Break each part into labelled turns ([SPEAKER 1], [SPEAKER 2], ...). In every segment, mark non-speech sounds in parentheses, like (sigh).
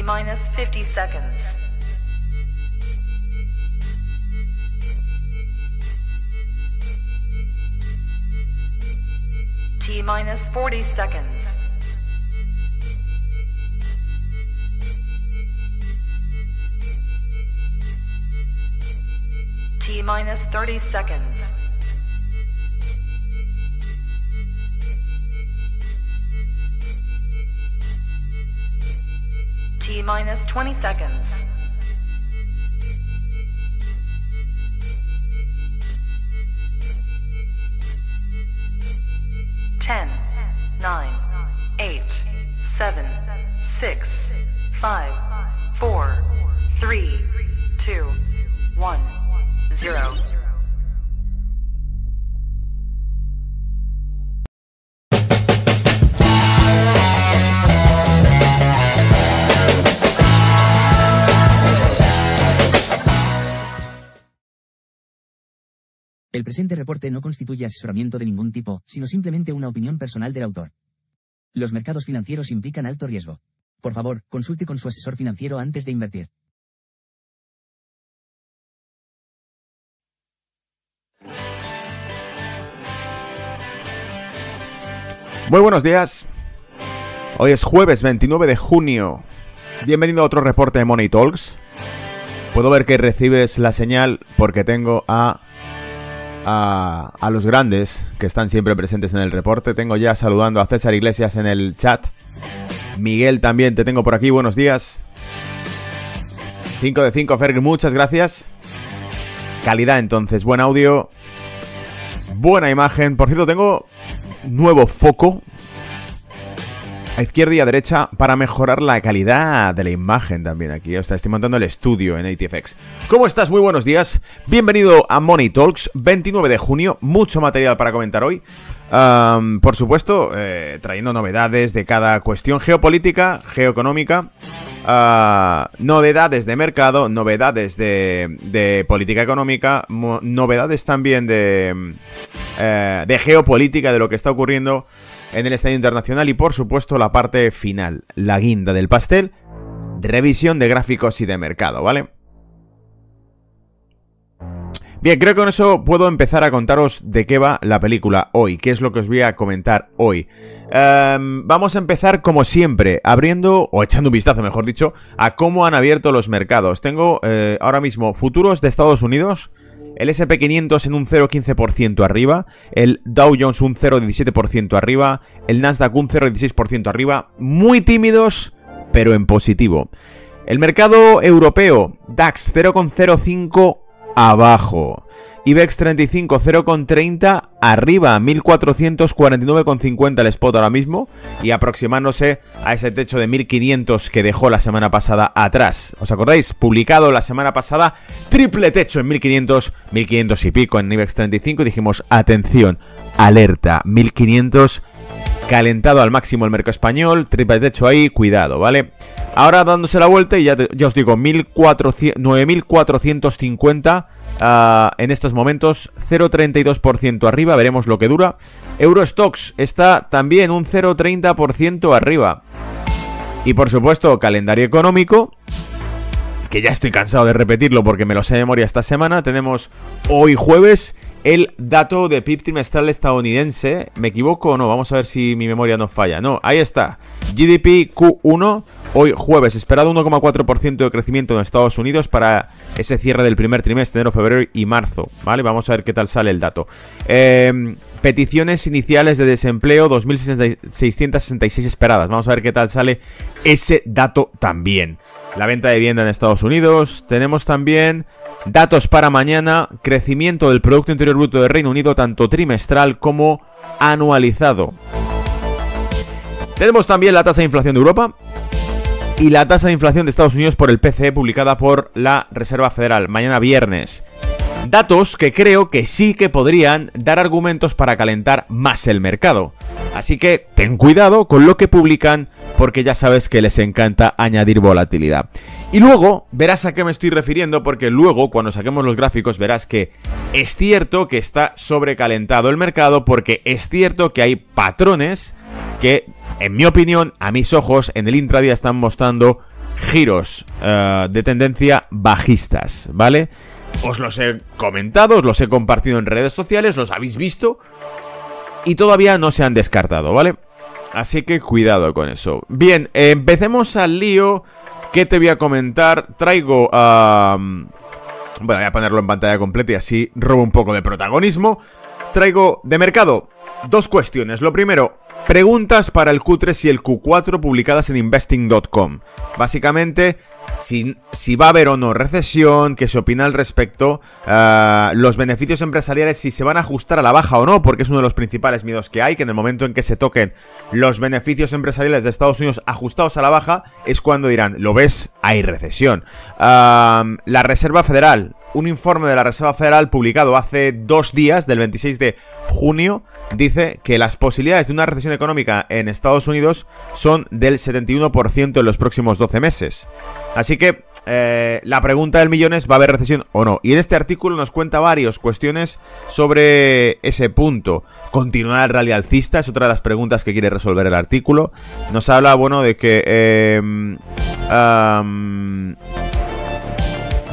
[SPEAKER 1] T minus 50 seconds. T minus 40 seconds. T minus 30 seconds. Minus 20 seconds. Ten, nine, eight, seven, six, five, four, three, two, one, zero.
[SPEAKER 2] El presente reporte no constituye asesoramiento de ningún tipo, sino simplemente una opinión personal del autor. Los mercados financieros implican alto riesgo. Por favor, consulte con su asesor financiero antes de invertir.
[SPEAKER 3] Muy buenos días. Hoy es jueves 29 de junio. Bienvenido a otro reporte de Money Talks. Puedo ver que recibes la señal porque tengo a, a, los grandes que están siempre presentes en el reporte. Tengo ya saludando a César Iglesias en el chat. Miguel también te tengo por aquí. Buenos días. 5 de 5, Ferg, muchas gracias. Calidad entonces, buen audio. Buena imagen. Por cierto, tengo nuevo foco a izquierda y a derecha para mejorar la calidad de la imagen también aquí. O sea, estoy montando el estudio en ATFX. ¿Cómo estás? Muy buenos días. Bienvenido a Money Talks, 29 de junio. Mucho material para comentar hoy. Por supuesto, eh, trayendo novedades de cada cuestión geopolítica, geoeconómica. Uh, novedades de mercado, novedades de, política económica, novedades también de, uh, de geopolítica, de lo que está ocurriendo en el estadio internacional y por supuesto la parte final, la guinda del pastel, revisión de gráficos y de mercado, ¿vale? Bien, creo que con eso puedo empezar a contaros de qué va la película hoy, qué es lo que os voy a comentar hoy. Um, vamos a empezar como siempre, abriendo, o echando un vistazo, mejor dicho, a cómo han abierto los mercados. Tengo eh, ahora mismo futuros de Estados Unidos, el SP500 en un 0,15% arriba, el Dow Jones un 0,17% arriba, el Nasdaq un 0,16% arriba, muy tímidos, pero en positivo. El mercado europeo, DAX 0,05 abajo. IBEX 35 0,30 arriba, 1449,50 el spot ahora mismo y aproximándose a ese techo de 1500 que dejó la semana pasada atrás. ¿Os acordáis? Publicado la semana pasada, triple techo en 1500, 1500 y pico en IBEX 35 y dijimos, atención, alerta, 1500 calentado al máximo el mercado español, triple techo ahí, cuidado, ¿vale? Ahora dándose la vuelta y ya, te, ya os digo, 9.450 uh, en estos momentos, 0,32% arriba, veremos lo que dura. Eurostox está también un 0,30% arriba. Y por supuesto, calendario económico, que ya estoy cansado de repetirlo porque me lo sé de memoria esta semana, tenemos hoy jueves el dato de PIB trimestral estadounidense. ¿Me equivoco o no? Vamos a ver si mi memoria no falla. No, ahí está. GDP Q1, hoy jueves, esperado 1,4% de crecimiento en Estados Unidos para ese cierre del primer trimestre, enero, febrero y marzo. ¿Vale? Vamos a ver qué tal sale el dato. Eh, peticiones iniciales de desempleo 2.666 esperadas. Vamos a ver qué tal sale ese dato también. La venta de vivienda en Estados Unidos. Tenemos también datos para mañana. Crecimiento del Producto Interior Bruto del Reino Unido, tanto trimestral como anualizado. Tenemos también la tasa de inflación de Europa. Y la tasa de inflación de Estados Unidos por el PCE publicada por la Reserva Federal mañana viernes. Datos que creo que sí que podrían dar argumentos para calentar más el mercado. Así que ten cuidado con lo que publican porque ya sabes que les encanta añadir volatilidad. Y luego verás a qué me estoy refiriendo porque luego cuando saquemos los gráficos verás que es cierto que está sobrecalentado el mercado porque es cierto que hay patrones que, en mi opinión, a mis ojos, en el intradía están mostrando giros eh, de tendencia bajistas, ¿vale? Os los he comentado, os los he compartido en redes sociales, los habéis visto y todavía no se han descartado, ¿vale? Así que cuidado con eso. Bien, empecemos al lío que te voy a comentar. Traigo a... bueno, voy a ponerlo en pantalla completa y así robo un poco de protagonismo. Traigo de mercado dos cuestiones. Lo primero, preguntas para el Q3 y el Q4 publicadas en investing.com. Básicamente, si, va a haber o no recesión, qué se opina al respecto, uh, los beneficios empresariales, si se van a ajustar a la baja o no, porque es uno de los principales miedos que hay, que en el momento en que se toquen los beneficios empresariales de Estados Unidos ajustados a la baja, es cuando dirán, lo ves, hay recesión. Uh, la Reserva Federal, un informe de la Reserva Federal publicado hace dos días, del 26 de junio, dice que las posibilidades de una recesión económica en Estados Unidos son del 71% en los próximos 12 meses. Así que eh, la pregunta del millón es, ¿va a haber recesión o no? Y en este artículo nos cuenta varias cuestiones sobre ese punto. ¿Continuar el rally alcista? Es otra de las preguntas que quiere resolver el artículo. Nos habla, bueno, de que... Eh,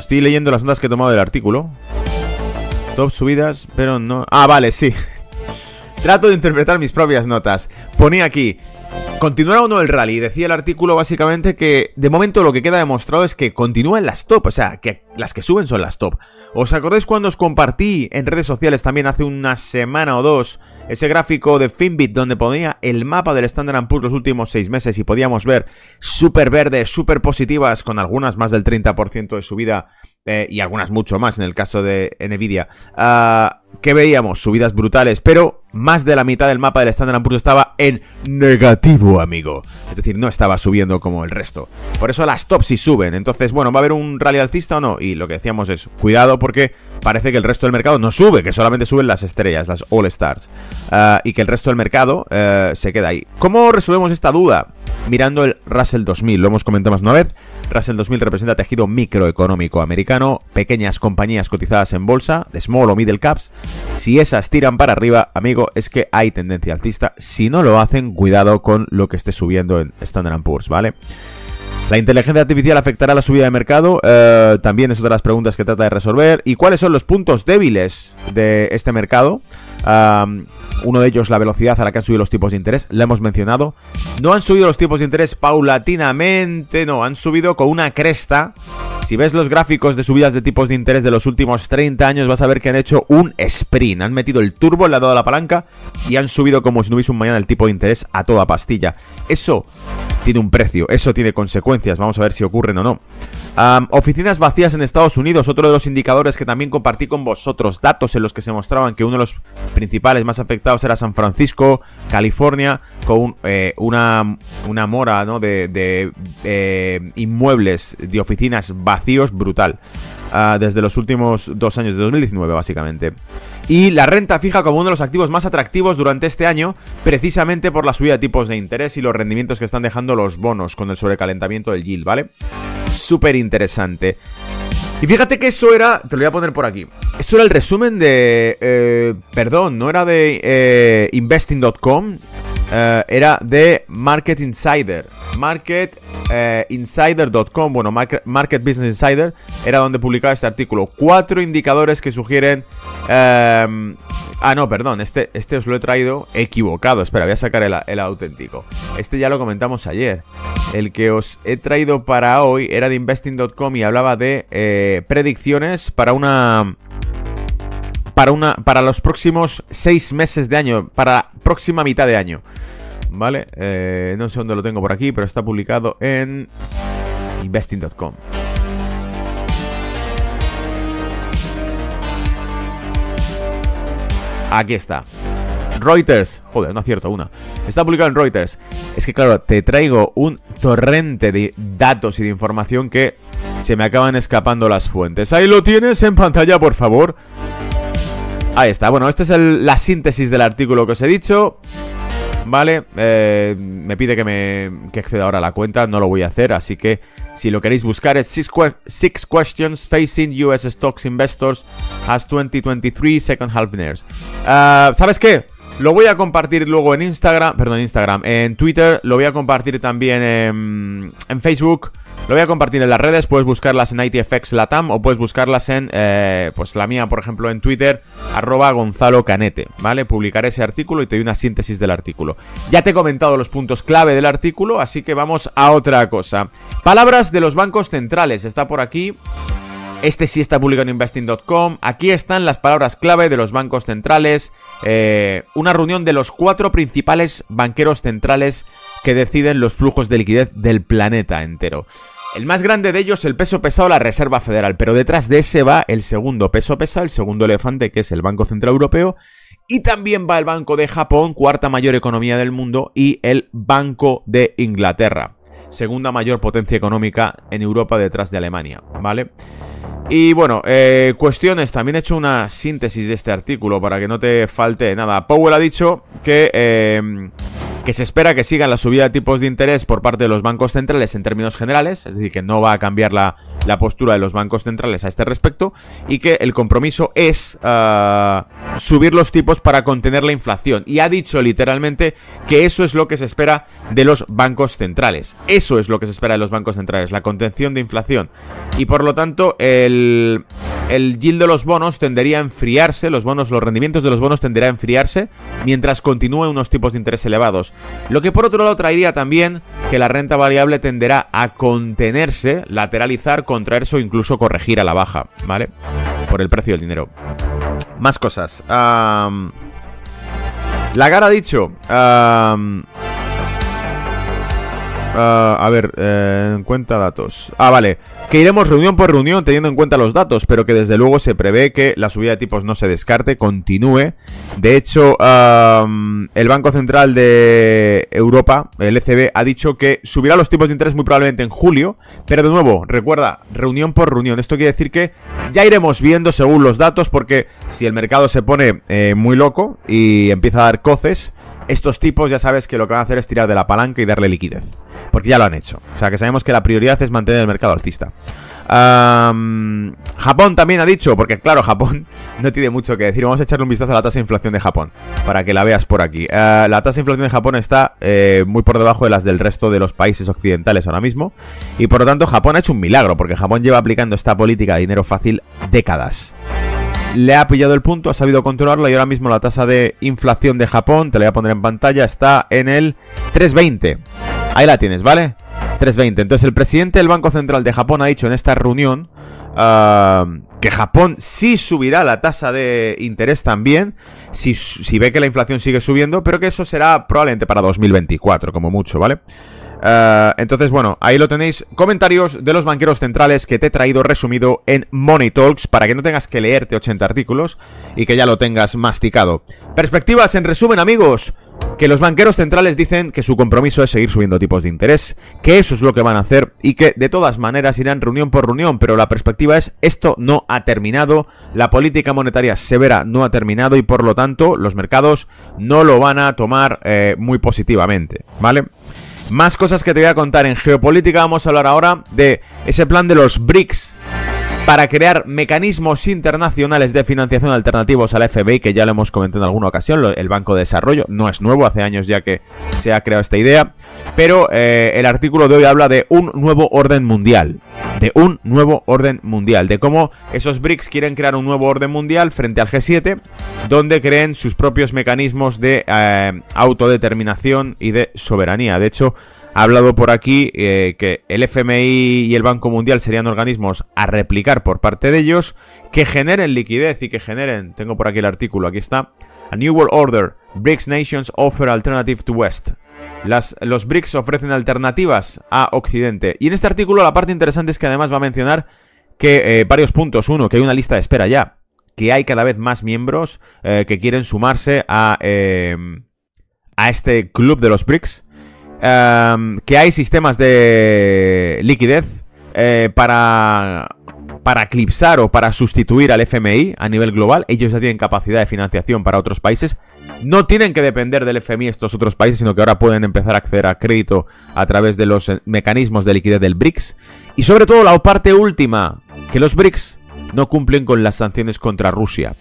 [SPEAKER 3] Estoy leyendo las notas que he tomado del artículo. Top subidas, pero no... Ah, vale, sí. (laughs) Trato de interpretar mis propias notas. Ponía aquí, Continuará o no el rally. Decía el artículo básicamente que de momento lo que queda demostrado es que continúan las top, o sea, que las que suben son las top. ¿Os acordáis cuando os compartí en redes sociales también hace una semana o dos ese gráfico de Finbit donde ponía el mapa del Standard Poor's los últimos seis meses y podíamos ver súper verdes, súper positivas, con algunas más del 30% de subida eh, y algunas mucho más en el caso de Nvidia, uh, que veíamos subidas brutales, pero más de la mitad del mapa del Standard Poor's estaba en negativo, amigo. Es decir, no estaba subiendo como el resto. Por eso las tops sí suben. Entonces, bueno, ¿va a haber un rally alcista o no? Y lo que decíamos es, cuidado porque parece que el resto del mercado no sube, que solamente suben las estrellas, las All Stars. Uh, y que el resto del mercado uh, se queda ahí. ¿Cómo resolvemos esta duda? Mirando el Russell 2000, lo hemos comentado más una vez. Russell 2000 representa tejido microeconómico americano, pequeñas compañías cotizadas en bolsa, de small o middle caps. Si esas tiran para arriba, amigo, es que hay tendencia alcista. Si no lo hacen, cuidado con lo que esté subiendo en Standard Poor's, ¿vale? ¿La inteligencia artificial afectará la subida de mercado? Eh, también es otra de las preguntas que trata de resolver. ¿Y cuáles son los puntos débiles de este mercado? Uno de ellos, la velocidad a la que han subido los tipos de interés, la hemos mencionado. No han subido los tipos de interés paulatinamente, no, han subido con una cresta. Si ves los gráficos de subidas de tipos de interés de los últimos 30 años, vas a ver que han hecho un sprint. Han metido el turbo, le han dado la palanca y han subido como si no hubiese un mañana el tipo de interés a toda pastilla. Eso tiene un precio, eso tiene consecuencias, vamos a ver si ocurren o no. oficinas vacías en Estados Unidos, otro de los indicadores que también compartí con vosotros, datos en los que se mostraban que uno de los principales más afectados era San Francisco, California, con eh, una, una mora de, eh, inmuebles de oficinas vacíos brutal. Ah, desde los últimos dos años de 2019 básicamente. Y la renta fija como uno de los activos más atractivos durante este año, precisamente por la subida de tipos de interés y los rendimientos que están dejando los bonos con el sobrecalentamiento del yield, ¿vale? Súper interesante. Y fíjate que eso era, te lo voy a poner por aquí, eso era el resumen de, eh, perdón, no era de eh, investing.com, eh, era de Market Insider. MarketInsider.com, bueno, Market, Business Insider era donde publicaba este artículo. Cuatro indicadores que sugieren... Em, ah, no, perdón, este, este os lo he traído equivocado. Espera, voy a sacar el, el auténtico. Este ya lo comentamos ayer. El que os he traído para hoy era de investing.com y hablaba de predicciones para una para, una, para los próximos seis meses de año, para la próxima mitad de año. ¿Vale? Eh, no sé dónde lo tengo por aquí, pero está publicado en investing.com. Aquí está. Reuters. Joder, no acierto una. Está publicado en Reuters. Es que, claro, te traigo un torrente de datos y de información que se me acaban escapando las fuentes. Ahí lo tienes en pantalla, por favor. Ahí está. Bueno, esta es la síntesis del artículo que os he dicho. Vale, eh, me pide que me que acceda ahora a la cuenta, no lo voy a hacer, así que si lo queréis buscar es Six, Questions Facing US Stocks Investors as 2023 Second Half Years. Ah, ¿Sabes qué? Lo voy a compartir luego en Instagram, perdón, Instagram, en Twitter, lo voy a compartir también en, Facebook. Lo voy a compartir en las redes, puedes buscarlas en ITFX Latam o puedes buscarlas en, eh, pues la mía, por ejemplo, en Twitter, arroba Gonzalo Canete, ¿vale? Publicaré ese artículo y te doy una síntesis del artículo. Ya te he comentado los puntos clave del artículo, así que vamos a otra cosa. Palabras de los bancos centrales, está por aquí. Este sí está publicado en investing.com. Aquí están las palabras clave de los bancos centrales. Eh, una reunión de los cuatro principales banqueros centrales que deciden los flujos de liquidez del planeta entero. El más grande de ellos, el peso pesado, la Reserva Federal, pero detrás de ese va el segundo peso pesado, el segundo elefante, que es el Banco Central Europeo, y también va el Banco de Japón, cuarta mayor economía del mundo, y el Banco de Inglaterra, segunda mayor potencia económica en Europa detrás de Alemania, ¿vale? Y bueno, eh, cuestiones, también he hecho una síntesis de este artículo para que no te falte nada. Powell ha dicho que, eh, que se espera que sigan la subida de tipos de interés por parte de los bancos centrales en términos generales, es decir, que no va a cambiar la, la postura de los bancos centrales a este respecto y que el compromiso es uh, subir los tipos para contener la inflación. Y ha dicho literalmente que eso es lo que se espera de los bancos centrales. Eso es lo que se espera de los bancos centrales, la contención de inflación. Y por lo tanto, el, el yield de los bonos tendería a enfriarse, los bonos, los rendimientos de los bonos tendería a enfriarse mientras continúen unos tipos de interés elevados. Lo que por otro lado traería también que la renta variable tenderá a contenerse, lateralizar, contraerse o incluso corregir a la baja, ¿vale? Por el precio del dinero. Más cosas. Um, Lagar ha dicho... uh, a ver, eh, en cuenta datos. Ah, vale que iremos reunión por reunión teniendo en cuenta los datos, pero que desde luego se prevé que la subida de tipos no se descarte, continúe. De hecho, el Banco Central de Europa, el ECB, ha dicho que subirá los tipos de interés muy probablemente en julio, pero de nuevo, recuerda, reunión por reunión. Esto quiere decir que ya iremos viendo según los datos, porque si el mercado se pone eh, muy loco y empieza a dar coces, estos tipos ya sabes que lo que van a hacer es tirar de la palanca y darle liquidez. Porque ya lo han hecho. O sea que sabemos que la prioridad es mantener el mercado alcista. Japón también ha dicho, porque claro, Japón (laughs) no tiene mucho que decir. Vamos a echarle un vistazo a la tasa de inflación de Japón, para que la veas por aquí. Eh, la tasa de inflación de Japón está eh, muy por debajo de las del resto de los países occidentales ahora mismo. Y por lo tanto, Japón ha hecho un milagro, porque Japón lleva aplicando esta política de dinero fácil décadas le ha pillado el punto, ha sabido controlarlo y ahora mismo la tasa de inflación de Japón, te la voy a poner en pantalla, está en el 320. Ahí la tienes, ¿vale? 320. Entonces el presidente del Banco Central de Japón ha dicho en esta reunión uh, que Japón sí subirá la tasa de interés también, si, si ve que la inflación sigue subiendo, pero que eso será probablemente para 2024, como mucho, ¿vale? Uh, entonces, bueno, ahí lo tenéis. Comentarios de los banqueros centrales que te he traído resumido en Money Talks para que no tengas que leerte 80 artículos y que ya lo tengas masticado. Perspectivas en resumen, amigos. Que los banqueros centrales dicen que su compromiso es seguir subiendo tipos de interés, que eso es lo que van a hacer y que de todas maneras irán reunión por reunión, pero la perspectiva es esto no ha terminado, la política monetaria severa no ha terminado y por lo tanto los mercados no lo van a tomar eh, muy positivamente, ¿vale? Más cosas que te voy a contar en geopolítica. Vamos a hablar ahora de ese plan de los BRICS para crear mecanismos internacionales de financiación alternativos al FMI, que ya lo hemos comentado en alguna ocasión, el Banco de Desarrollo, no es nuevo, hace años ya que se ha creado esta idea, pero eh, el artículo de hoy habla de un nuevo orden mundial, de un nuevo orden mundial, de cómo esos BRICS quieren crear un nuevo orden mundial frente al G7, donde creen sus propios mecanismos de eh, autodeterminación y de soberanía. De hecho, ha hablado por aquí eh, que el FMI y el Banco Mundial serían organismos a replicar por parte de ellos, que generen liquidez y que generen, tengo por aquí el artículo, aquí está, A New World Order, BRICS Nations Offer Alternative to West. Las, los BRICS ofrecen alternativas a Occidente. Y en este artículo la parte interesante es que además va a mencionar que eh, varios puntos. Uno, que hay una lista de espera ya. Que hay cada vez más miembros eh, que quieren sumarse a, a este club de los BRICS. Em, que hay sistemas de liquidez eh, para, para eclipsar o para sustituir al FMI a nivel global. Ellos ya tienen capacidad de financiación para otros países. No tienen que depender del FMI estos otros países, sino que ahora pueden empezar a acceder a crédito a través de los eh, mecanismos de liquidez del BRICS. Y sobre todo la parte última, que los BRICS no cumplen con las sanciones contra Rusia.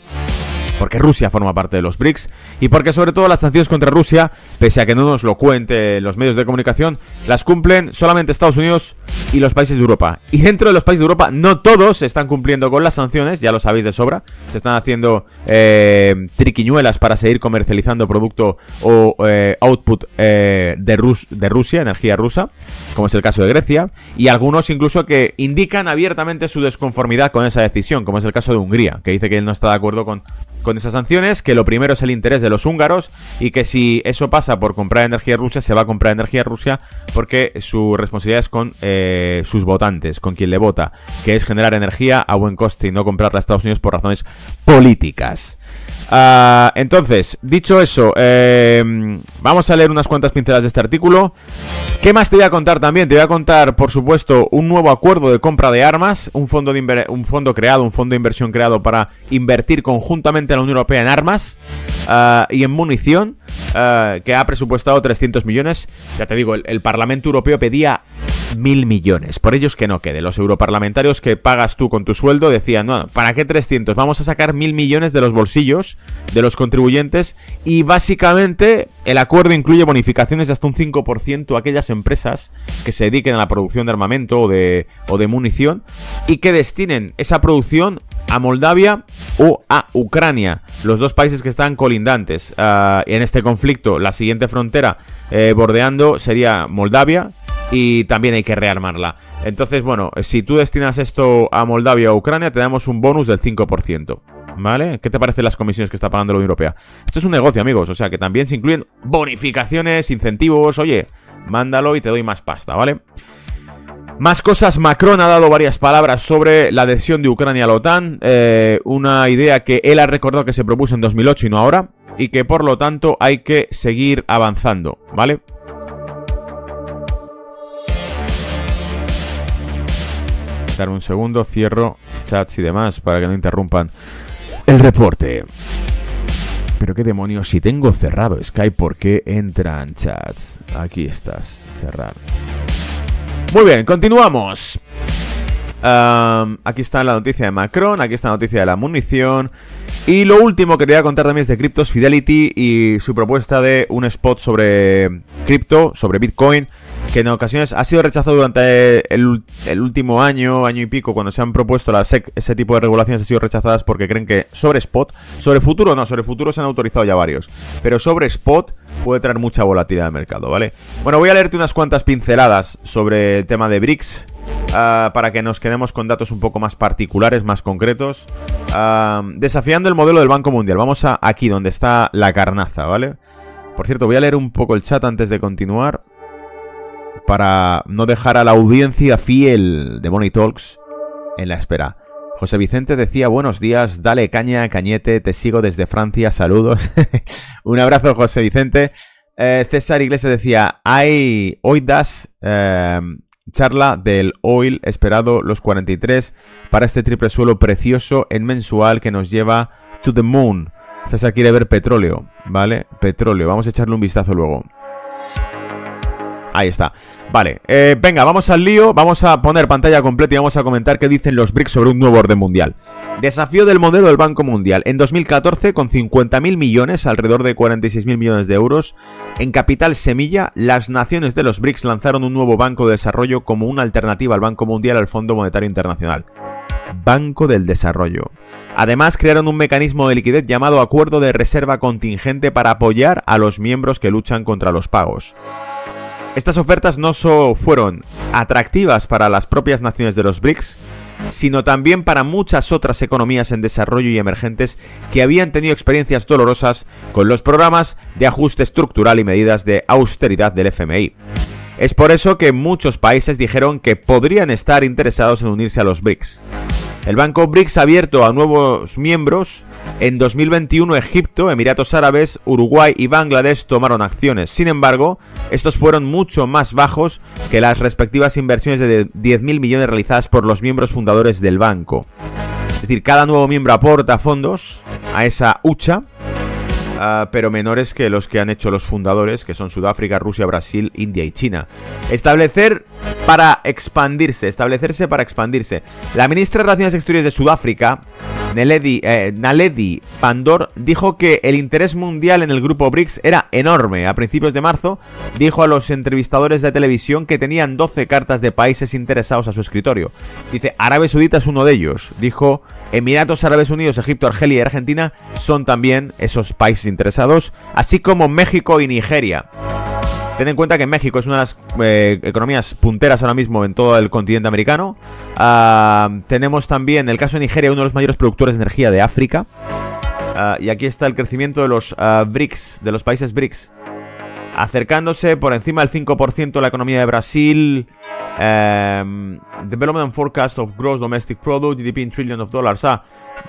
[SPEAKER 3] Porque Rusia forma parte de los BRICS y porque sobre todo las sanciones contra Rusia, pese a que no nos lo cuente los medios de comunicación, las cumplen solamente Estados Unidos y los países de Europa. Y dentro de los países de Europa no todos están cumpliendo con las sanciones, ya lo sabéis de sobra, se están haciendo eh, triquiñuelas para seguir comercializando producto o eh, output eh, de, de Rusia, energía rusa, como es el caso de Grecia, y algunos incluso que indican abiertamente su desconformidad con esa decisión, como es el caso de Hungría, que dice que él no está de acuerdo con, con esas sanciones, que lo primero es el interés de los húngaros y que si eso pasa por comprar energía rusa, se va a comprar energía rusa porque su responsabilidad es con eh, sus votantes, con quien le vota, que es generar energía a buen coste y no comprarla a Estados Unidos por razones políticas. Ah, entonces, dicho eso, em, vamos a leer unas cuantas pinceladas de este artículo. ¿Qué más te voy a contar también? Te voy a contar, por supuesto, un nuevo acuerdo de compra de armas, un fondo, de un fondo creado, un fondo de inversión creado para invertir conjuntamente a la Unión Europea en armas ah, y en munición, ah, que ha presupuestado 300 millones. Ya te digo, el Parlamento Europeo pedía mil millones. Por ellos que no quede. Los europarlamentarios que pagas tú con tu sueldo decían, no, ¿para qué 300? Vamos a sacar mil millones de los bolsillos de los contribuyentes y básicamente el acuerdo incluye bonificaciones de hasta un 5% a aquellas empresas que se dediquen a la producción de armamento o de, o de munición y que destinen esa producción a Moldavia o a Ucrania, los dos países que están colindantes. Ah, en este conflicto, la siguiente frontera eh, bordeando sería Moldavia, y también hay que rearmarla. Entonces, bueno, si tú destinas esto a Moldavia o Ucrania, te damos un bonus del 5%. ¿Vale? ¿Qué te parecen las comisiones que está pagando la Unión Europea? Esto es un negocio, amigos. O sea, que también se incluyen bonificaciones, incentivos. Oye, mándalo y te doy más pasta, ¿vale? Más cosas, Macron ha dado varias palabras sobre la adhesión de Ucrania a la OTAN, eh, una idea que él ha recordado que se propuso en 2008 y no ahora, y que por lo tanto hay que seguir avanzando, ¿vale? Dar un segundo, cierro chats y demás para que no interrumpan el reporte. Pero qué demonios, si tengo cerrado Skype, ¿por qué entran chats? Aquí estás, cerrar. Muy bien, continuamos. aquí está la noticia de Macron, aquí está la noticia de la munición. Y lo último que quería contar también es de Cryptos Fidelity y su propuesta de un spot sobre cripto, sobre Bitcoin, que en ocasiones ha sido rechazado durante el, último año, año y pico, cuando se han propuesto SEC, ese tipo de regulaciones han sido rechazadas porque creen que sobre spot, sobre futuro no, sobre futuro se han autorizado ya varios, pero sobre spot puede traer mucha volatilidad al mercado, ¿vale? Bueno, voy a leerte unas cuantas pinceladas sobre el tema de BRICS. Ah, para que nos quedemos con datos un poco más particulares, más concretos. Ah, desafiando el modelo del Banco Mundial. Vamos a aquí donde está la carnaza, ¿vale? Por cierto, voy a leer un poco el chat antes de continuar para no dejar a la audiencia fiel de Money Talks en la espera. José Vicente decía, buenos días, dale caña, cañete, te sigo desde Francia, saludos. (laughs) Un abrazo, José Vicente. Eh, César Iglesias decía, hay hoy das eh, charla del oil esperado los 43 para este triple suelo precioso en mensual que nos lleva to the moon. César quiere ver petróleo, ¿vale? Petróleo, vamos a echarle un vistazo luego. Ahí está. Vale, eh, venga, vamos al lío, vamos a poner pantalla completa y vamos a comentar qué dicen los BRICS sobre un nuevo orden mundial. Desafío del modelo del Banco Mundial. En 2014, con 50.000 millones, alrededor de 46.000 millones de euros, en capital semilla, las naciones de los BRICS lanzaron un nuevo banco de desarrollo como una alternativa al Banco Mundial al Fondo Monetario Internacional. Banco del Desarrollo. Además, crearon un mecanismo de liquidez llamado Acuerdo de Reserva Contingente para apoyar a los miembros que luchan contra los pagos. Estas ofertas no solo fueron atractivas para las propias naciones de los BRICS, sino también para muchas otras economías en desarrollo y emergentes que habían tenido experiencias dolorosas con los programas de ajuste estructural y medidas de austeridad del FMI. Es por eso que muchos países dijeron que podrían estar interesados en unirse a los BRICS. El Banco BRICS ha abierto a nuevos miembros. En 2021 Egipto, Emiratos Árabes, Uruguay y Bangladesh tomaron acciones. Sin embargo, estos fueron mucho más bajos que las respectivas inversiones de 10.000 millones realizadas por los miembros fundadores del banco. Es decir, cada nuevo miembro aporta fondos a esa hucha ah, pero menores que los que han hecho los fundadores, que son Sudáfrica, Rusia, Brasil, India y China. Establecer para expandirse, establecerse para expandirse. La ministra de Relaciones Exteriores de Sudáfrica, Naledi, eh, Naledi Pandor, dijo que el interés mundial en el grupo BRICS era enorme. A principios de marzo, dijo a los entrevistadores de televisión que tenían 12 cartas de países interesados a su escritorio. Dice, Arabia Saudita es uno de ellos. Dijo, Emiratos Árabes Unidos, Egipto, Argelia y Argentina son también esos países interesados, así como México y Nigeria. Ten en cuenta que México es una de las eh, economías punteras ahora mismo en todo el continente americano. Ah, tenemos también, el caso de Nigeria, uno de los mayores productores de energía de África. Ah, y aquí está el crecimiento de los ah, BRICS, de los países BRICS. Acercándose por encima del 5% la economía de Brasil, Um, development Forecast of Gross Domestic Product, GDP in Trillion of Dollars. Ah,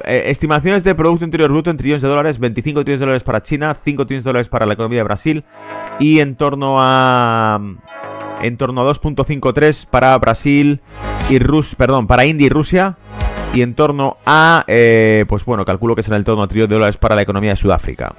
[SPEAKER 3] eh, estimaciones de Producto Interior Bruto en trillones de dólares, 25 trillones de dólares para China, 5 trillones de dólares para la economía de Brasil y en torno a... En torno a 2.53 para Brasil y Rus, perdón, para India y Rusia y en torno a, eh, pues bueno, calculo que será en torno a trillones de dólares para la economía de Sudáfrica.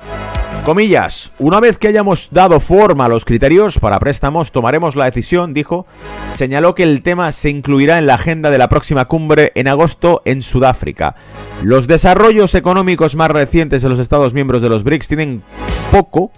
[SPEAKER 3] Comillas, una vez que hayamos dado forma a los criterios para préstamos, tomaremos la decisión, dijo. Señaló que el tema se incluirá en la agenda de la próxima cumbre en agosto en Sudáfrica. Los desarrollos económicos más recientes de los Estados miembros de los BRICS tienen poco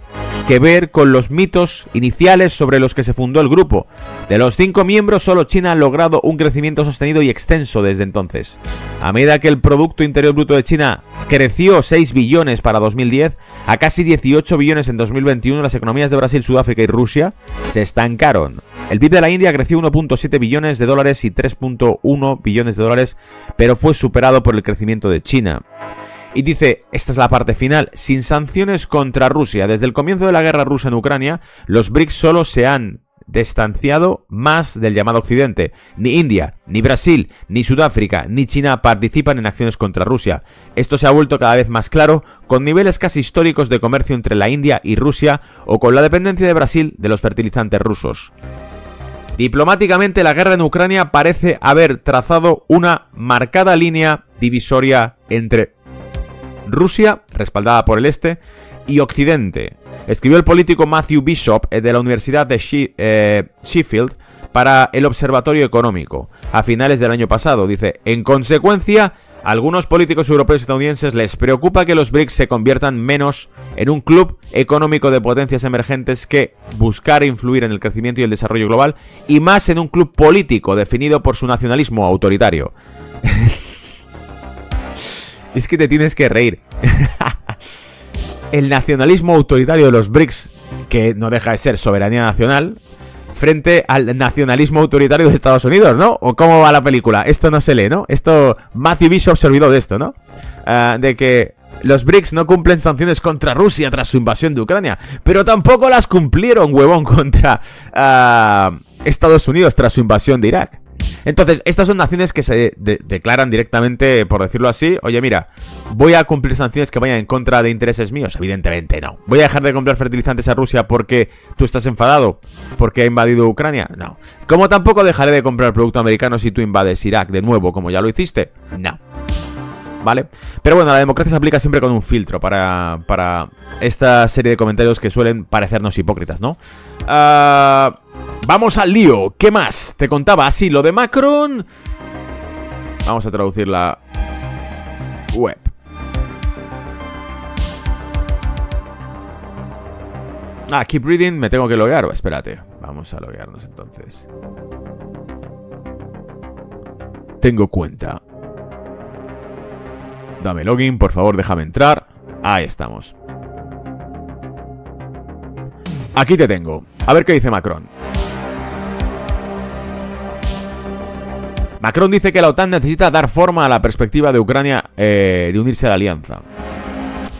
[SPEAKER 3] que ver con los mitos iniciales sobre los que se fundó el grupo. De los cinco miembros, solo China ha logrado un crecimiento sostenido y extenso desde entonces. A medida que el Producto Interior Bruto de China creció 6 billones para 2010 a casi 18 billones en 2021, las economías de Brasil, Sudáfrica y Rusia se estancaron. El PIB de la India creció 1.7 billones de dólares y 3.1 billones de dólares, pero fue superado por el crecimiento de China. Y dice, esta es la parte final, sin sanciones contra Rusia. Desde el comienzo de la guerra rusa en Ucrania, los BRICS solo se han distanciado más del llamado Occidente. Ni India, ni Brasil, ni Sudáfrica, ni China participan en acciones contra Rusia. Esto se ha vuelto cada vez más claro con niveles casi históricos de comercio entre la India y Rusia o con la dependencia de Brasil de los fertilizantes rusos. Diplomáticamente, la guerra en Ucrania parece haber trazado una marcada línea divisoria entre Rusia, respaldada por el Este, y Occidente. Escribió el político Matthew Bishop eh, de la Universidad de eh, Sheffield para el Observatorio Económico a finales del año pasado. Dice, en consecuencia, a algunos políticos europeos y estadounidenses les preocupa que los BRICS se conviertan menos en un club económico de potencias emergentes que buscar influir en el crecimiento y el desarrollo global y más en un club político definido por su nacionalismo autoritario. (laughs) es que te tienes que reír. (laughs) el nacionalismo autoritario de los BRICS, que no deja de ser soberanía nacional, frente al nacionalismo autoritario de Estados Unidos, ¿no? ¿O cómo va la película? Esto no se lee, ¿no? Esto, Matthew Bishop se olvidó de esto, ¿no? Ah, de que los BRICS no cumplen sanciones contra Rusia tras su invasión de Ucrania, pero tampoco las cumplieron, huevón, (laughs) contra ah, Estados Unidos tras su invasión de Irak. Entonces, estas son naciones que se declaran directamente, por decirlo así, oye, mira, voy a cumplir sanciones que vayan en contra de intereses míos. Evidentemente no. Voy a dejar de comprar fertilizantes a Rusia porque tú estás enfadado, porque ha invadido Ucrania. No. Como tampoco dejaré de comprar producto americano si tú invades Irak de nuevo, como ya lo hiciste. No. ¿vale? Pero bueno, la democracia se aplica siempre con un filtro para, para esta serie de comentarios que suelen parecernos hipócritas, ¿no? Ah... Vamos al lío. ¿Qué más? Te contaba así lo de Macron. Vamos a traducir la web. Ah, keep reading, me tengo que loguear. Espérate, vamos a loguearnos entonces. Tengo cuenta. Dame login, por favor, déjame entrar. Ahí estamos. Aquí te tengo. A ver qué dice Macron. Macron dice que la OTAN necesita dar forma a la perspectiva de Ucrania eh, de unirse a la alianza.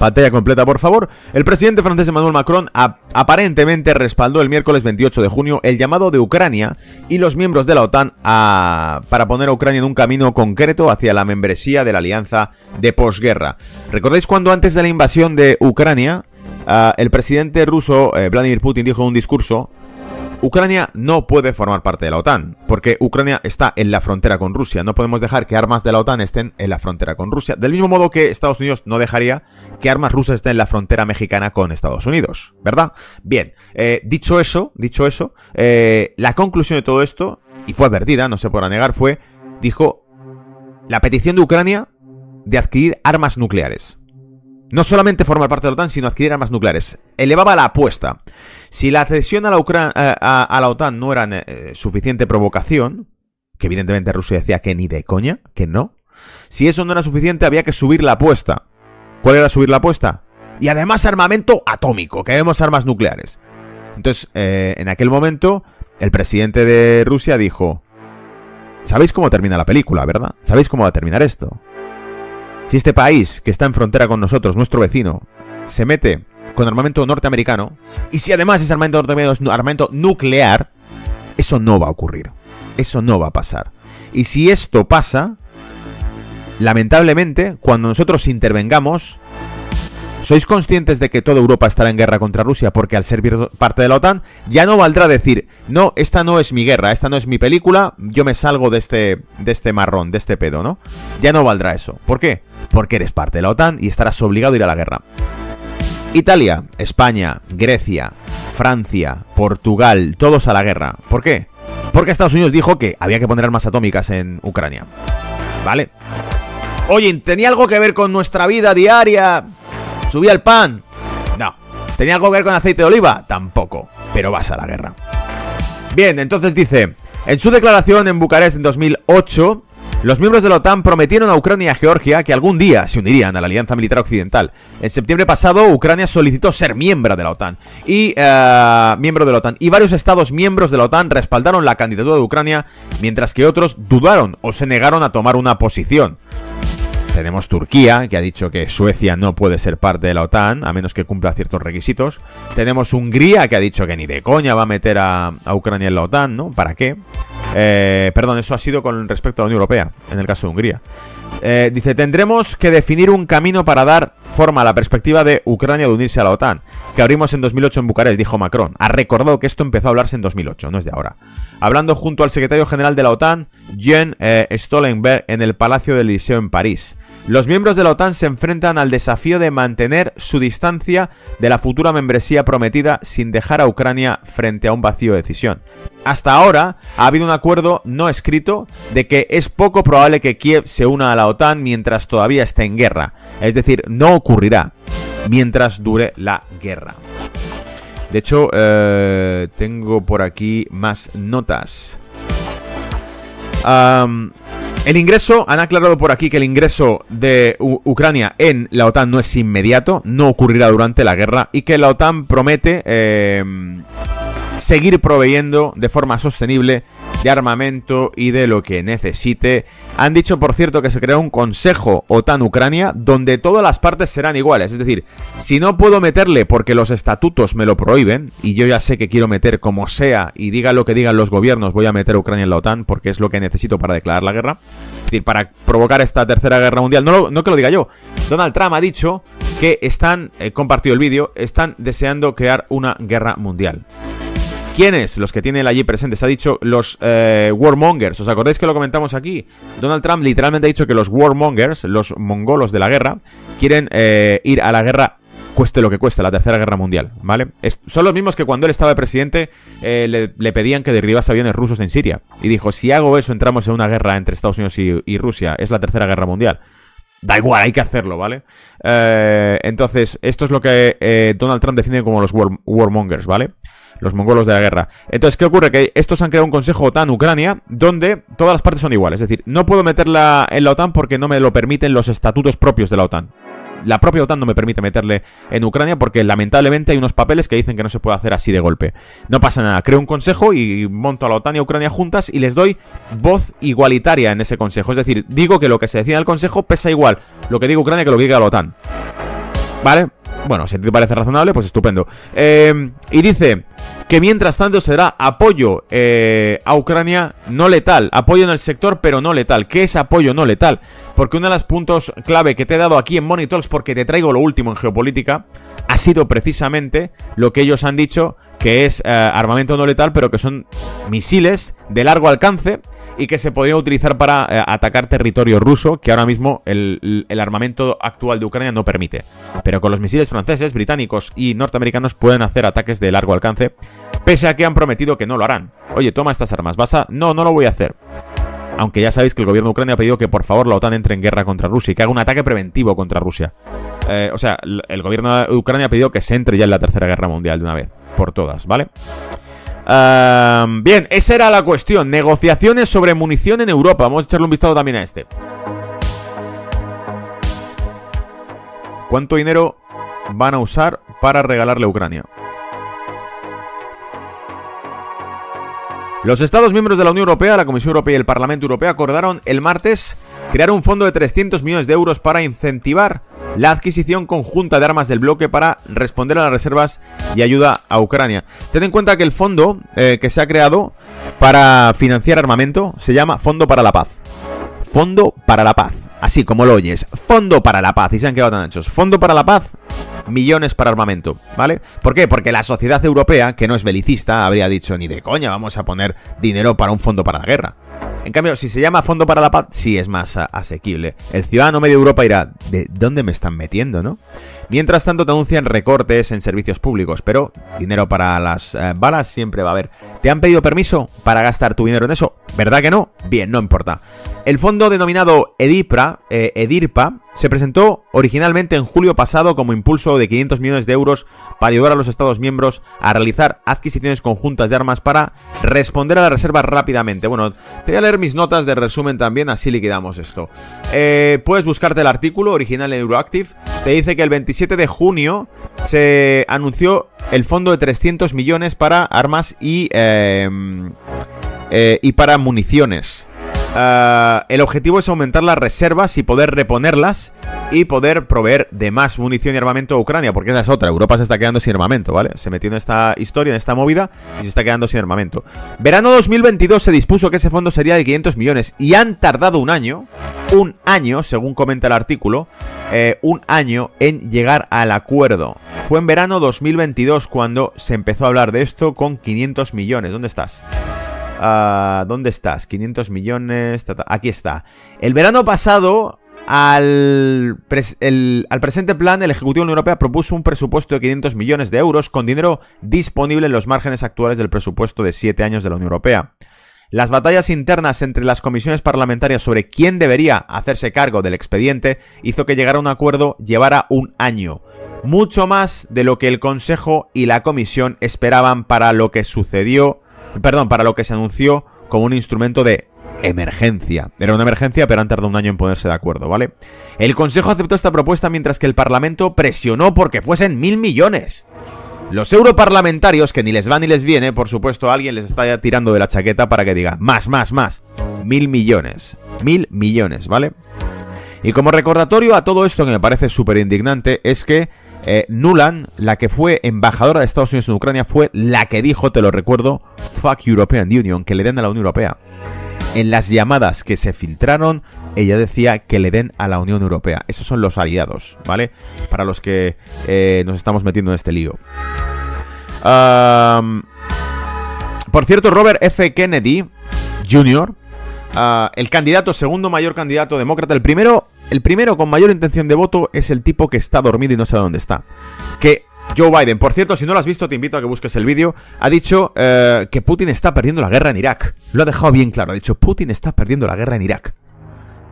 [SPEAKER 3] Pantalla completa, por favor. El presidente francés Emmanuel Macron aparentemente respaldó el miércoles 28 de junio el llamado de Ucrania y los miembros de la OTAN para poner a Ucrania en un camino concreto hacia la membresía de la alianza de posguerra. ¿Recordáis cuando antes de la invasión de Ucrania, el presidente ruso eh, Vladimir Putin dijo en un discurso Ucrania no puede formar parte de la OTAN, porque Ucrania está en la frontera con Rusia. No podemos dejar que armas de la OTAN estén en la frontera con Rusia. Del mismo modo que Estados Unidos no dejaría que armas rusas estén en la frontera mexicana con Estados Unidos, ¿verdad? Bien, eh, dicho eso, dicho eso, eh, la conclusión de todo esto, y fue advertida, no se podrá negar, fue, dijo, la petición de Ucrania de adquirir armas nucleares. No solamente formar parte de la OTAN, sino adquirir armas nucleares. Elevaba la apuesta. Si la cesión a la, eh, OTAN no era eh, suficiente provocación, que evidentemente Rusia decía que ni de coña, que no. Si eso no era suficiente, había que subir la apuesta. ¿Cuál era subir la apuesta? Y además armamento atómico, que vemos armas nucleares. Entonces, eh, en aquel momento, el presidente de Rusia dijo, ¿sabéis cómo termina la película, verdad? ¿Sabéis cómo va a terminar esto? Si este país, que está en frontera con nosotros, nuestro vecino, se mete con armamento norteamericano, y si además es armamento norteamericano es armamento nuclear, eso no va a ocurrir. Eso no va a pasar. Y si esto pasa, lamentablemente, cuando nosotros intervengamos, ¿Sois conscientes de que toda Europa estará en guerra contra Rusia porque al ser parte de la OTAN ya no valdrá decir, no, esta no es mi guerra, esta no es mi película, yo me salgo de este, de este marrón, de este pedo, ¿no? Ya no valdrá eso. ¿Por qué? Porque eres parte de la OTAN y estarás obligado a ir a la guerra. Italia, España, Grecia, Francia, Portugal, todos a la guerra. ¿Por qué? Porque Estados Unidos dijo que había que poner armas atómicas en Ucrania. ¿Vale? Oye, ¿tenía algo que ver con nuestra vida diaria? ¿Subía el pan? No. ¿Tenía algo que ver con aceite de oliva? Tampoco. Pero vas a la guerra. Bien, entonces dice, en su declaración en Bucarest en 2008, los miembros de la OTAN prometieron a Ucrania y a Georgia que algún día se unirían a la Alianza Militar Occidental. En septiembre pasado, Ucrania solicitó ser miembro de la OTAN y eh, miembro de la OTAN y varios estados miembros de la OTAN respaldaron la candidatura de Ucrania, mientras que otros dudaron o se negaron a tomar una posición. Tenemos Turquía, que ha dicho que Suecia no puede ser parte de la OTAN, a menos que cumpla ciertos requisitos. Tenemos Hungría, que ha dicho que ni de coña va a meter a, Ucrania en la OTAN, ¿no? ¿Para qué? Eh, perdón, eso ha sido con respecto a la Unión Europea, en el caso de Hungría. Eh, dice, tendremos que definir un camino para dar forma a la perspectiva de Ucrania de unirse a la OTAN, que abrimos en 2008 en Bucarest, dijo Macron. Ha recordado que esto empezó a hablarse en 2008, no es de ahora. Hablando junto al secretario general de la OTAN, Jean eh, Stoltenberg, en el Palacio del Liceo en París. Los miembros de la OTAN se enfrentan al desafío de mantener su distancia de la futura membresía prometida sin dejar a Ucrania frente a un vacío de decisión. Hasta ahora ha habido un acuerdo no escrito de que es poco probable que Kiev se una a la OTAN mientras todavía esté en guerra. Es decir, no ocurrirá mientras dure la guerra. De hecho, eh, tengo por aquí más notas. El ingreso, han aclarado por aquí que el ingreso de Ucrania en la OTAN no es inmediato, no ocurrirá durante la guerra y que la OTAN promete eh, seguir proveyendo de forma sostenible de armamento y de lo que necesite. Han dicho, por cierto, que se creó un consejo OTAN-Ucrania donde todas las partes serán iguales. Es decir, si no puedo meterle porque los estatutos me lo prohíben, y yo ya sé que quiero meter como sea, y diga lo que digan los gobiernos, voy a meter a Ucrania en la OTAN porque es lo que necesito para declarar la guerra. Es decir, para provocar esta tercera guerra mundial. No, no que lo diga yo. Donald Trump ha dicho que están, he compartido el vídeo, están deseando crear una guerra mundial. ¿Quiénes? Los que tienen allí presentes. Ha dicho los eh, warmongers. ¿Os acordáis que lo comentamos aquí? Donald Trump literalmente ha dicho que los warmongers, los mongolos de la guerra, quieren eh, ir a la guerra cueste lo que cueste, la tercera guerra mundial, ¿vale? son los mismos que cuando él estaba de presidente eh, le, pedían que derribase aviones rusos en Siria. Y dijo, si hago eso entramos en una guerra entre Estados Unidos y, Rusia, es la tercera guerra mundial. Da igual, hay que hacerlo, ¿vale? entonces, esto es lo que Donald Trump define como los warmongers, ¿vale? Los mongolos de la guerra. Entonces, ¿qué ocurre? Que estos han creado un consejo OTAN-Ucrania donde todas las partes son iguales. Es decir, no puedo meterla en la OTAN porque no me lo permiten los estatutos propios de la OTAN. La propia OTAN no me permite meterle en Ucrania porque lamentablemente hay unos papeles que dicen que no se puede hacer así de golpe. No pasa nada, creo un consejo y monto a la OTAN y a Ucrania juntas y les doy voz igualitaria en ese consejo. Es decir, digo que lo que se decide en el consejo pesa igual lo que diga Ucrania que lo que diga la OTAN. ¿Vale? Bueno, si te parece razonable, pues estupendo. Eh, y dice que mientras tanto se dará apoyo eh, a Ucrania no letal, apoyo en el sector pero no letal. ¿Qué es apoyo no letal? Porque uno de los puntos clave que te he dado aquí en Money Talks, porque te traigo lo último en geopolítica, ha sido precisamente lo que ellos han dicho que es eh, armamento no letal, pero que son misiles de largo alcance y que se podrían utilizar para eh, atacar territorio ruso, que ahora mismo el, el, armamento actual de Ucrania no permite. Pero con los misiles franceses, británicos y norteamericanos pueden hacer ataques de largo alcance, pese a que han prometido que no lo harán. Oye, toma estas armas, ¿vas a...? No, no lo voy a hacer. Aunque ya sabéis que el gobierno de Ucrania ha pedido que por favor la OTAN entre en guerra contra Rusia y que haga un ataque preventivo contra Rusia. Eh, o sea, el gobierno de Ucrania ha pedido que se entre ya en la tercera guerra mundial de una vez, por todas, ¿vale? Bien, esa era la cuestión. Negociaciones sobre munición en Europa. Vamos a echarle un vistazo también a este. ¿Cuánto dinero van a usar para regalarle a Ucrania? Los Estados miembros de la Unión Europea, la Comisión Europea y el Parlamento Europeo acordaron el martes crear un fondo de 300 millones de euros para incentivar la adquisición conjunta de armas del bloque para responder a las reservas y ayuda a Ucrania. Ten en cuenta que el fondo eh, que se ha creado para financiar armamento se llama Fondo para la Paz. Fondo para la Paz. Así como lo oyes. Fondo para la Paz. Y se han quedado tan anchos. Fondo para la Paz millones para armamento, ¿vale? ¿Por qué? Porque la sociedad europea, que no es belicista, habría dicho, ni de coña vamos a poner dinero para un fondo para la guerra. En cambio, si se llama Fondo para la Paz, sí es más asequible. El ciudadano medio Europa irá, ¿de dónde me están metiendo, no? Mientras tanto, te anuncian recortes en servicios públicos, pero dinero para las eh, balas siempre va a haber. ¿Te han pedido permiso para gastar tu dinero en eso? ¿Verdad que no? Bien, no importa. El fondo denominado EDIPRA, eh, EDIRPA, se presentó originalmente en julio pasado como impulso de 500 millones de euros para ayudar a los Estados miembros a realizar adquisiciones conjuntas de armas para responder a la reserva rápidamente. Bueno, te voy a leer mis notas de resumen también, así liquidamos esto. Eh, puedes buscarte el artículo original en Euroactive. Te dice que el 27 de junio se anunció el fondo de 300 millones para armas y, eh, eh, y para municiones. Ah, el objetivo es aumentar las reservas y poder reponerlas y poder proveer de más munición y armamento a Ucrania, porque esa es otra. Europa se está quedando sin armamento, ¿vale? Se metió en esta historia, en esta movida y se está quedando sin armamento. Verano 2022 se dispuso que ese fondo sería de 500 millones y han tardado un año, un año, según comenta el artículo, eh, un año en llegar al acuerdo. Fue en verano 2022 cuando se empezó a hablar de esto con 500 millones. ¿Dónde estás? Ah, ¿Dónde estás? 500 millones. aquí está. El verano pasado, al, al, presente plan, el Ejecutivo de la Unión Europea propuso un presupuesto de 500 millones de euros con dinero disponible en los márgenes actuales del presupuesto de 7 años de la Unión Europea. Las batallas internas entre las comisiones parlamentarias sobre quién debería hacerse cargo del expediente hizo que llegar a un acuerdo llevara un año. Mucho más de lo que el Consejo y la Comisión esperaban para lo que sucedió perdón, para lo que se anunció como un instrumento de emergencia. Era una emergencia, pero han tardado un año en ponerse de acuerdo, ¿vale? El Consejo aceptó esta propuesta mientras que el Parlamento presionó porque fuesen mil millones. Los europarlamentarios, que ni les va ni les viene, por supuesto, alguien les está ya tirando de la chaqueta para que diga más, más, más. Mil millones. Mil millones, ¿vale? Y como recordatorio a todo esto que me parece súper indignante, es que eh, Nuland, la que fue embajadora de Estados Unidos en Ucrania, fue la que dijo, te lo recuerdo, fuck European Union, que le den a la Unión Europea. En las llamadas que se filtraron, ella decía que le den a la Unión Europea. Esos son los aliados, ¿vale? Para los que eh, nos estamos metiendo en este lío. por cierto, Robert F. Kennedy Jr., ah, el candidato, segundo mayor candidato demócrata, el primero el primero con mayor intención de voto es el tipo que está dormido y no sabe dónde está. Que Joe Biden, por cierto, si no lo has visto, te invito a que busques el vídeo. Ha dicho eh, que Putin está perdiendo la guerra en Irak. Lo ha dejado bien claro. Ha dicho, Putin está perdiendo la guerra en Irak.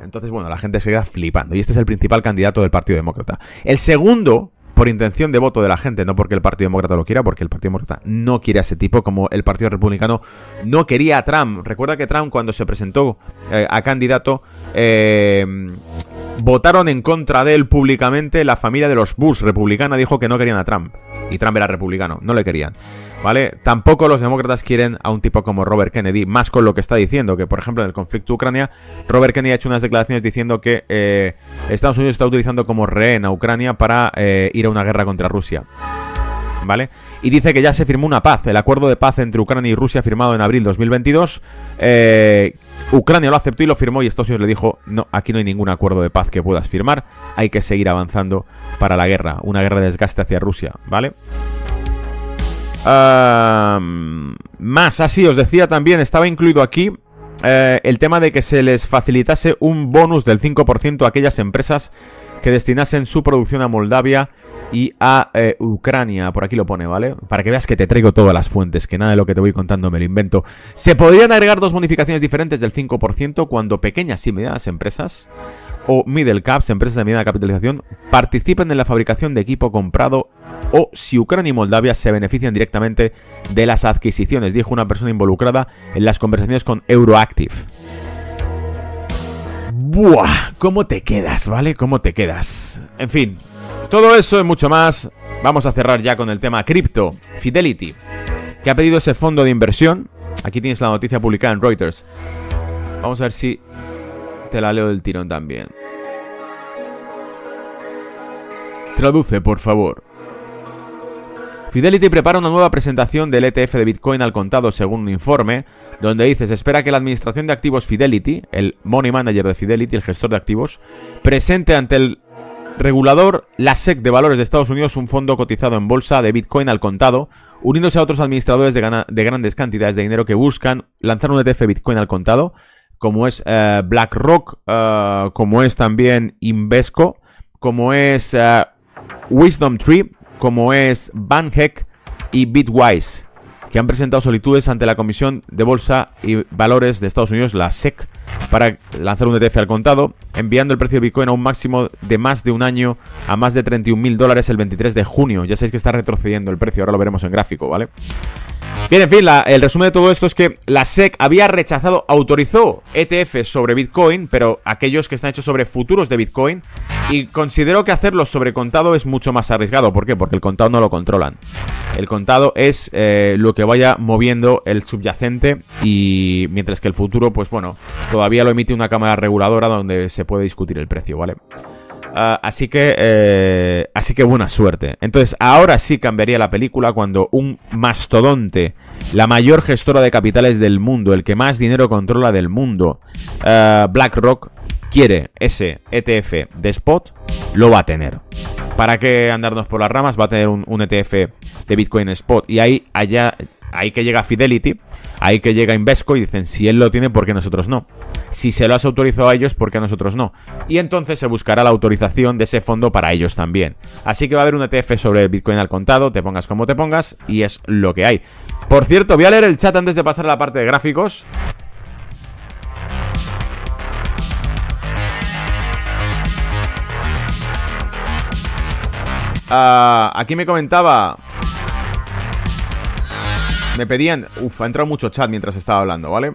[SPEAKER 3] Entonces, bueno, la gente se queda flipando. Y este es el principal candidato del Partido Demócrata. El segundo, por intención de voto de la gente, no porque el Partido Demócrata lo quiera, porque el Partido Demócrata no quiere a ese tipo, como el Partido Republicano no quería a Trump. Recuerda que Trump, cuando se presentó eh, a candidato, eh, votaron en contra de él públicamente la familia de los Bush republicana dijo que no querían a Trump. Y Trump era republicano, no le querían. ¿Vale? Tampoco los demócratas quieren a un tipo como Robert Kennedy, más con lo que está diciendo, que por ejemplo en el conflicto Ucrania, Robert Kennedy ha hecho unas declaraciones diciendo que eh, Estados Unidos está utilizando como rehén a Ucrania para eh, ir a una guerra contra Rusia. ¿Vale? Y dice que ya se firmó una paz, el acuerdo de paz entre Ucrania y Rusia firmado en abril 2022. Eh, Ucrania lo aceptó y lo firmó y Estados Unidos le dijo, no, aquí no hay ningún acuerdo de paz que puedas firmar, hay que seguir avanzando para la guerra, una guerra de desgaste hacia Rusia, ¿vale? más, así os decía también, estaba incluido aquí eh, el tema de que se les facilitase un bonus del 5% a aquellas empresas que destinasen su producción a Moldavia y a eh, Ucrania. Por aquí lo pone, ¿vale? Para que veas que te traigo todas las fuentes, que nada de lo que te voy contando me lo invento. Se podrían agregar dos bonificaciones diferentes del 5% cuando pequeñas y medianas empresas o middle caps, empresas de mediana capitalización, participen en la fabricación de equipo comprado o si Ucrania y Moldavia se benefician directamente de las adquisiciones, dijo una persona involucrada en las conversaciones con Euroactive. Buah, ¿cómo te quedas, vale? ¿Cómo te quedas? En fin, todo eso y mucho más. Vamos a cerrar ya con el tema cripto. Fidelity, que ha pedido ese fondo de inversión. Aquí tienes la noticia publicada en Reuters. Vamos a ver si te la leo del tirón también. Traduce, por favor. Fidelity prepara una nueva presentación del ETF de Bitcoin al contado según un informe, donde dice se espera que la administración de activos Fidelity, el money manager de Fidelity, el gestor de activos, presente ante el regulador, la SEC de Valores de Estados Unidos, un fondo cotizado en bolsa de Bitcoin al contado, uniéndose a otros administradores de, de grandes cantidades de dinero que buscan lanzar un ETF Bitcoin al contado, como es eh, BlackRock, eh, como es también Invesco, como es eh, Wisdom Tree, como es Banheck y Bitwise, que han presentado solicitudes ante la Comisión de Bolsa y Valores de Estados Unidos, la SEC, para lanzar un ETF al contado, enviando el precio de Bitcoin a un máximo de más de un año a más de 31 mil dólares el 23 de junio. Ya sabéis que está retrocediendo el precio, ahora lo veremos en gráfico, ¿vale? Bien, en fin, el resumen de todo esto es que la SEC había rechazado, autorizó ETF sobre Bitcoin, pero aquellos que están hechos sobre futuros de Bitcoin, y considero que hacerlos sobre contado es mucho más arriesgado. ¿Por qué? Porque el contado no lo controlan. El contado es eh, lo que vaya moviendo el subyacente y mientras que el futuro, pues bueno, todavía lo emite una cámara reguladora donde se puede discutir el precio, ¿vale? Ah, así que, eh, así que buena suerte. Entonces, ahora sí cambiaría la película cuando un mastodonte, la mayor gestora de capitales del mundo, el que más dinero controla del mundo, eh, BlackRock, quiere ese ETF de spot, lo va a tener. ¿Para qué andarnos por las ramas? Va a tener un, ETF de Bitcoin spot. Y ahí, allá, ahí que llega Fidelity, ahí que llega Invesco y dicen, si él lo tiene, ¿por qué nosotros no? Si se lo has autorizado a ellos, ¿por qué a nosotros no? Y entonces se buscará la autorización de ese fondo para ellos también. Así que va a haber un ETF sobre Bitcoin al contado, te pongas como te pongas, y es lo que hay. Por cierto, voy a leer el chat antes de pasar a la parte de gráficos. Ah, aquí me comentaba me pedían... Uf, ha entrado mucho chat mientras estaba hablando, ¿vale?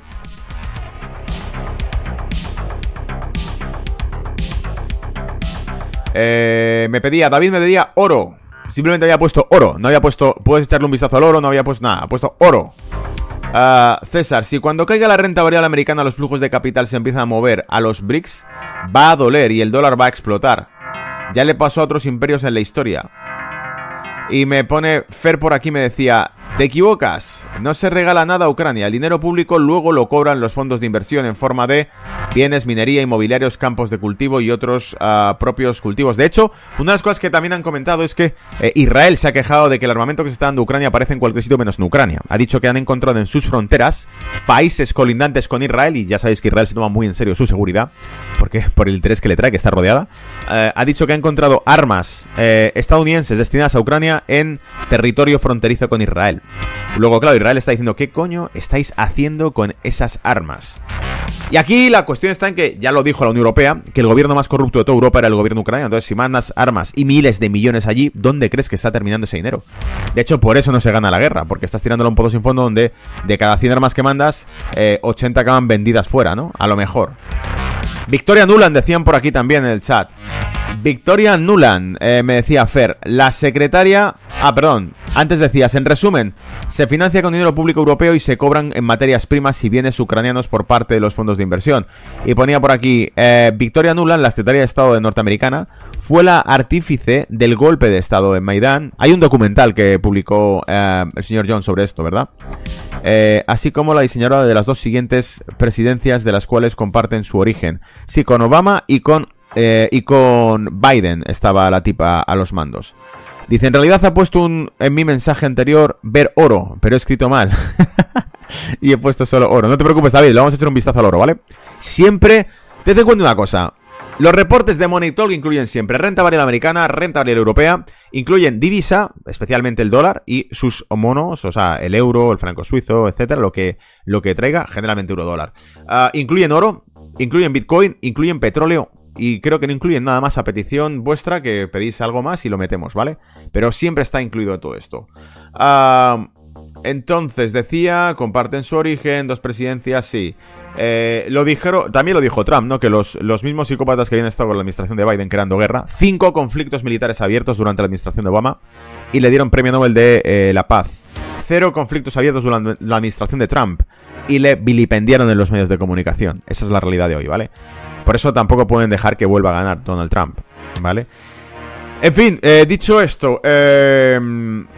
[SPEAKER 3] Eh, me pedía, David me pedía oro. Simplemente había puesto oro. No había puesto, puedes echarle un vistazo al oro, no había puesto nada. Ha puesto oro. Ah, César, si cuando caiga la renta variable americana los flujos de capital se empiezan a mover a los BRICS, va a doler y el dólar va a explotar. Ya le pasó a otros imperios en la historia. Y me pone Fer por aquí, me decía, te equivocas, no se regala nada a Ucrania, el dinero público luego lo cobran los fondos de inversión en forma de bienes, minería, inmobiliarios, campos de cultivo y otros ah, propios cultivos. De hecho, una de las cosas que también han comentado es que eh, Israel se ha quejado de que el armamento que se está dando a Ucrania aparece en cualquier sitio menos en Ucrania. Ha dicho que han encontrado en sus fronteras países colindantes con Israel, y ya sabéis que Israel se toma muy en serio su seguridad, porque por el interés que le trae, que está rodeada. Eh, ha dicho que ha encontrado armas eh, estadounidenses destinadas a Ucrania en territorio fronterizo con Israel. Luego, claro, Israel está diciendo, ¿qué coño estáis haciendo con esas armas? Y aquí la cuestión está en que, ya lo dijo la Unión Europea, que el gobierno más corrupto de toda Europa era el gobierno ucraniano. Entonces, si mandas armas y miles de millones allí, ¿dónde crees que está terminando ese dinero? De hecho, por eso no se gana la guerra, porque estás tirándolo un pozo sin fondo donde de cada 100 armas que mandas, 80 eh, acaban vendidas fuera, ¿no? A lo mejor. Victoria Nuland decían por aquí también en el chat. Victoria Nuland, eh, me decía Fer, la secretaria... Ah, perdón, antes decías, en resumen, se financia con dinero público europeo y se cobran en materias primas y bienes ucranianos por parte de los fondos de inversión. Y ponía por aquí, eh, Victoria Nuland, la secretaria de Estado de norteamericana, fue la artífice del golpe de Estado en Maidán. Hay un documental que publicó eh, el señor John sobre esto, ¿verdad? así como la diseñadora de las dos siguientes presidencias de las cuales comparten su origen. Sí, con Obama y con eh, y con Biden estaba la tipa a los mandos. Dice, en realidad ha puesto un, en mi mensaje anterior ver oro, pero he escrito mal. (laughs) y he puesto solo oro. No te preocupes, David, le vamos a echar un vistazo al oro, ¿vale? Siempre, te doy cuenta una cosa. Los reportes de Money Talk incluyen siempre renta variable americana, renta variable europea, incluyen divisa, especialmente el dólar, y sus monos, o sea, el euro, el franco suizo, etcétera, lo que, lo que traiga, generalmente euro dólar. Ah, incluyen oro, incluyen bitcoin, incluyen petróleo, y creo que no incluyen nada más a petición vuestra que pedís algo más y lo metemos, ¿vale? Pero siempre está incluido todo esto. Ah, entonces, decía, comparten su origen, dos presidencias, sí. Eh, lo dijeron, también lo dijo Trump, ¿no? Que los, los, mismos psicópatas que habían estado con la administración de Biden creando guerra, cinco conflictos militares abiertos durante la administración de Obama y le dieron premio Nobel de eh, la paz. Cero conflictos abiertos durante la administración de Trump y le vilipendiaron en los medios de comunicación. Esa es la realidad de hoy, ¿vale? Por eso tampoco pueden dejar que vuelva a ganar Donald Trump, ¿vale? En fin, eh, dicho esto, eh,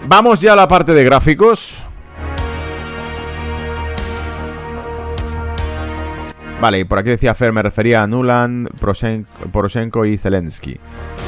[SPEAKER 3] vamos ya a la parte de gráficos. Vale, y por aquí decía Fer, me refería a Nuland, Poroshenko y Zelensky.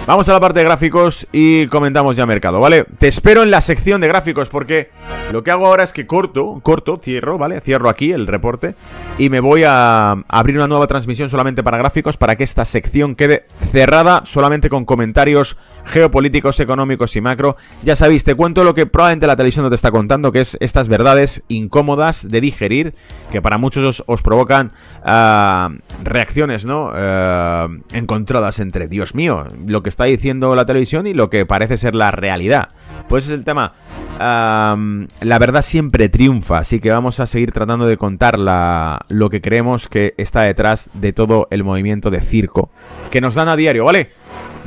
[SPEAKER 3] Vamos a la parte de gráficos y comentamos ya mercado, ¿vale? Te espero en la sección de gráficos porque lo que hago ahora es que corto, corto, cierro, ¿vale? Cierro aquí el reporte y me voy a abrir una nueva transmisión solamente para gráficos para que esta sección quede cerrada solamente con comentarios geopolíticos, económicos y macro. Ya sabéis, te cuento lo que probablemente la televisión no te está contando, que es estas verdades incómodas de digerir, que para muchos os, provocan ah, reacciones, ¿no? Ah, encontradas entre, Dios mío, lo que está diciendo la televisión y lo que parece ser la realidad. Pues es el tema. La verdad siempre triunfa, así que vamos a seguir tratando de contar la, lo que creemos que está detrás de todo el movimiento de circo que nos dan a diario, ¿vale?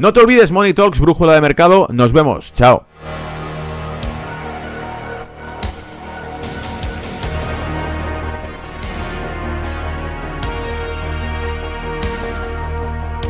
[SPEAKER 3] No te olvides, Money Talks, brújula de mercado. Nos vemos. Chao.